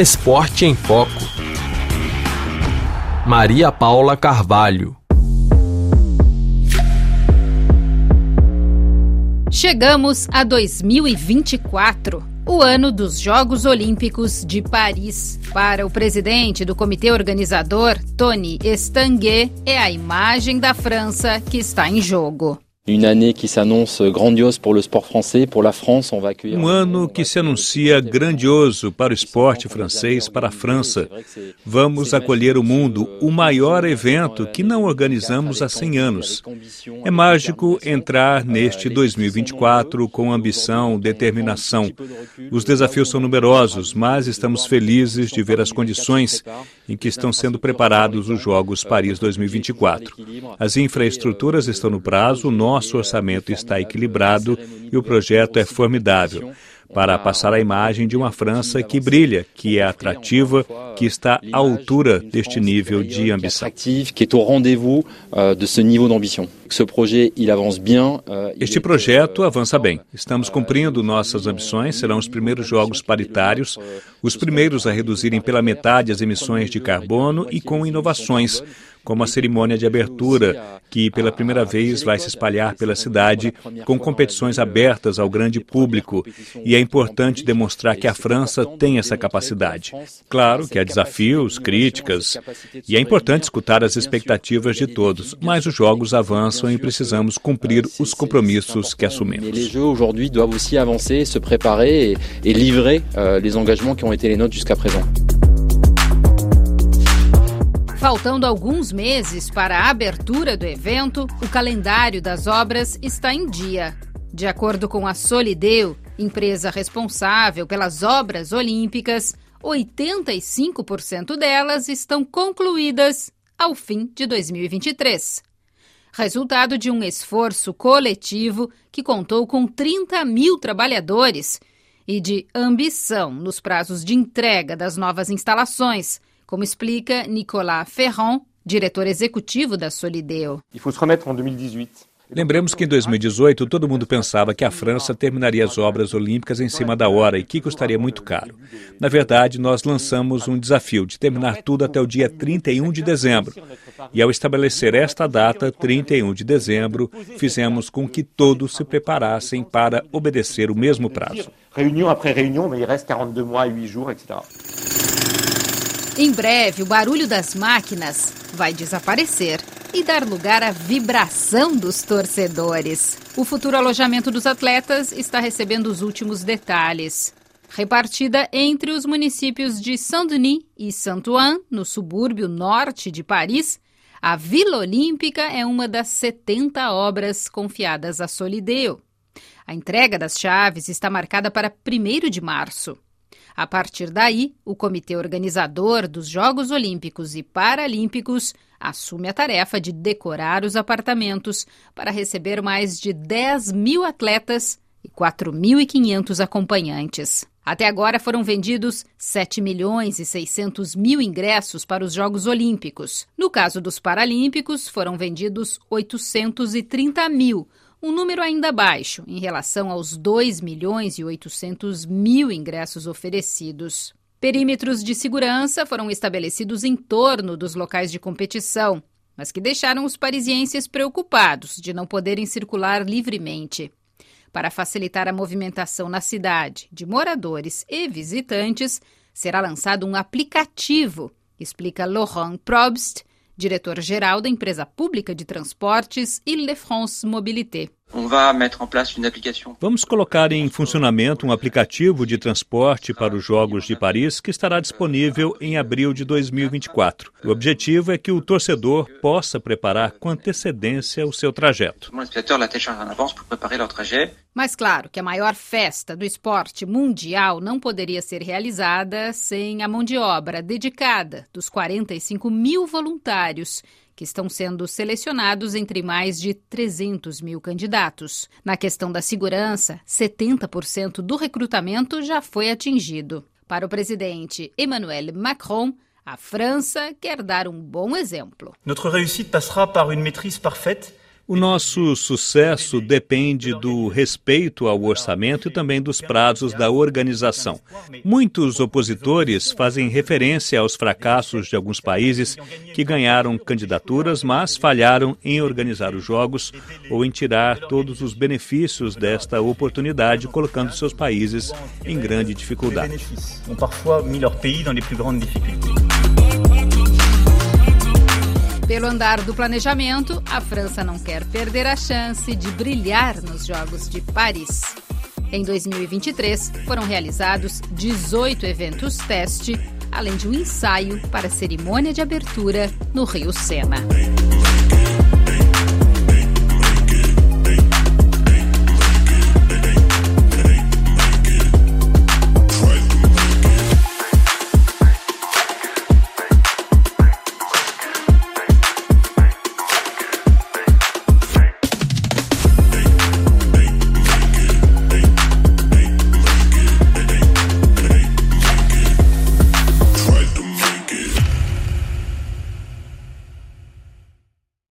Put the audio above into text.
Esporte em Foco. Maria Paula Carvalho. Chegamos a 2024, o ano dos Jogos Olímpicos de Paris. Para o presidente do comitê organizador, Tony Estanguet, é a imagem da França que está em jogo. Um ano que se anuncia grandioso para o esporte francês, para a França. Vamos acolher o mundo, o maior evento que não organizamos há 100 anos. É mágico entrar neste 2024 com ambição, determinação. Os desafios são numerosos, mas estamos felizes de ver as condições em que estão sendo preparados os Jogos Paris 2024. As infraestruturas estão no prazo, nós nosso orçamento está equilibrado e o projeto é formidável para passar a imagem de uma França que brilha, que é atrativa, que está à altura deste nível de ambição. Este projeto avança bem. Estamos cumprindo nossas ambições, serão os primeiros jogos paritários, os primeiros a reduzirem pela metade as emissões de carbono e com inovações como a cerimônia de abertura, que pela primeira vez vai se espalhar pela cidade, com competições abertas ao grande público. E é importante demonstrar que a França tem essa capacidade. Claro que há desafios, críticas, e é importante escutar as expectativas de todos, mas os jogos avançam e precisamos cumprir os compromissos que assumimos. Les jeux aujourd'hui doivent aussi avancer, se préparer et, livrer euh, les engagements qui ont été les nôtres jusqu'à présent. Faltando alguns meses para a abertura do evento, o calendário das obras está em dia. De acordo com a Solideu, empresa responsável pelas obras olímpicas, 85% delas estão concluídas ao fim de 2023. Resultado de um esforço coletivo que contou com 30 mil trabalhadores e de ambição nos prazos de entrega das novas instalações como explica Nicolas Ferron, diretor executivo da Solideo. Lembremos que em 2018 todo mundo pensava que a França terminaria as obras olímpicas em cima da hora e que custaria muito caro. Na verdade, nós lançamos um desafio de terminar tudo até o dia 31 de dezembro. E ao estabelecer esta data, 31 de dezembro, fizemos com que todos se preparassem para obedecer o mesmo prazo. Réunion, mais il reste 42 mois, 8 jours, etc. Em breve, o barulho das máquinas vai desaparecer e dar lugar à vibração dos torcedores. O futuro alojamento dos atletas está recebendo os últimos detalhes. Repartida entre os municípios de Saint-Denis e Saint-Ouen, no subúrbio norte de Paris, a Vila Olímpica é uma das 70 obras confiadas à Solideo. A entrega das chaves está marcada para 1 de março. A partir daí, o comitê organizador dos Jogos Olímpicos e Paralímpicos assume a tarefa de decorar os apartamentos para receber mais de 10 mil atletas e 4.500 acompanhantes. Até agora foram vendidos 7 milhões e 600 mil ingressos para os Jogos Olímpicos. No caso dos Paralímpicos, foram vendidos 830 mil, um número ainda baixo em relação aos 2 milhões e 800 mil ingressos oferecidos. Perímetros de segurança foram estabelecidos em torno dos locais de competição, mas que deixaram os parisienses preocupados de não poderem circular livremente. Para facilitar a movimentação na cidade de moradores e visitantes, será lançado um aplicativo, explica Laurent Probst, diretor-geral da empresa pública de transportes Ile-France Mobilité. Vamos colocar em funcionamento um aplicativo de transporte para os Jogos de Paris que estará disponível em abril de 2024. O objetivo é que o torcedor possa preparar com antecedência o seu trajeto. Mas claro que a maior festa do esporte mundial não poderia ser realizada sem a mão de obra dedicada dos 45 mil voluntários que estão sendo selecionados entre mais de 300 mil candidatos. Na questão da segurança, 70% do recrutamento já foi atingido. Para o presidente Emmanuel Macron, a França quer dar um bom exemplo. Notre réussite passera par une maîtrise parfaite O nosso sucesso depende do respeito ao orçamento e também dos prazos da organização. Muitos opositores fazem referência aos fracassos de alguns países que ganharam candidaturas, mas falharam em organizar os Jogos ou em tirar todos os benefícios desta oportunidade, colocando seus países em grande dificuldade. Pelo andar do planejamento, a França não quer perder a chance de brilhar nos Jogos de Paris. Em 2023, foram realizados 18 eventos teste, além de um ensaio para a cerimônia de abertura no Rio Sena.